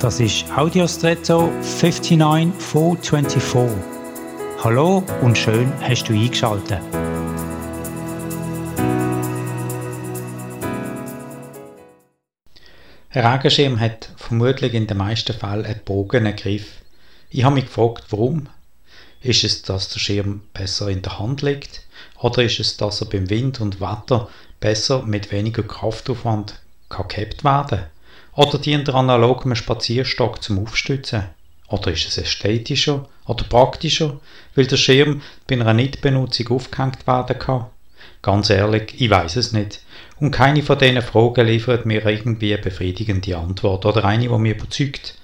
Das ist Audiostretto 59424. Hallo und schön hast du eingeschaltet. Ein Regenschirm hat vermutlich in den meisten Fällen einen gebogenen Griff. Ich habe mich gefragt, warum. Ist es, dass der Schirm besser in der Hand liegt? Oder ist es, dass er beim Wind und Wetter besser mit weniger Kraftaufwand kann gehabt werden Oder dient der analoge Spazierstock zum Aufstützen? Oder ist es ästhetischer oder praktischer, weil der Schirm bei einer Nichtbenutzung aufgehängt werden kann? Ganz ehrlich, ich weiß es nicht. Und keine von diesen Fragen liefert mir irgendwie eine befriedigende Antwort oder eine, die mich überzeugt.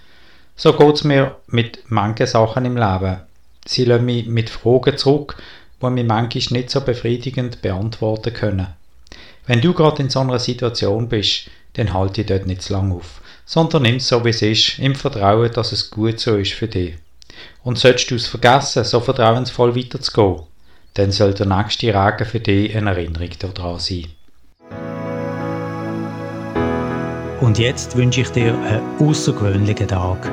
So geht es mir mit manchen Sachen im Leben. Sie lassen mich mit Fragen zurück, die mich manchmal nicht so befriedigend beantworten können. Wenn du gerade in so einer Situation bist, dann halte ich dort nicht zu lange auf, sondern nimm es so wie es ist, im Vertrauen, dass es gut so ist für dich. Und solltest du es vergessen, so vertrauensvoll weiterzugehen, dann soll der nächste Regen für dich eine Erinnerung daran sein. Und jetzt wünsche ich dir einen außergewöhnlichen Tag.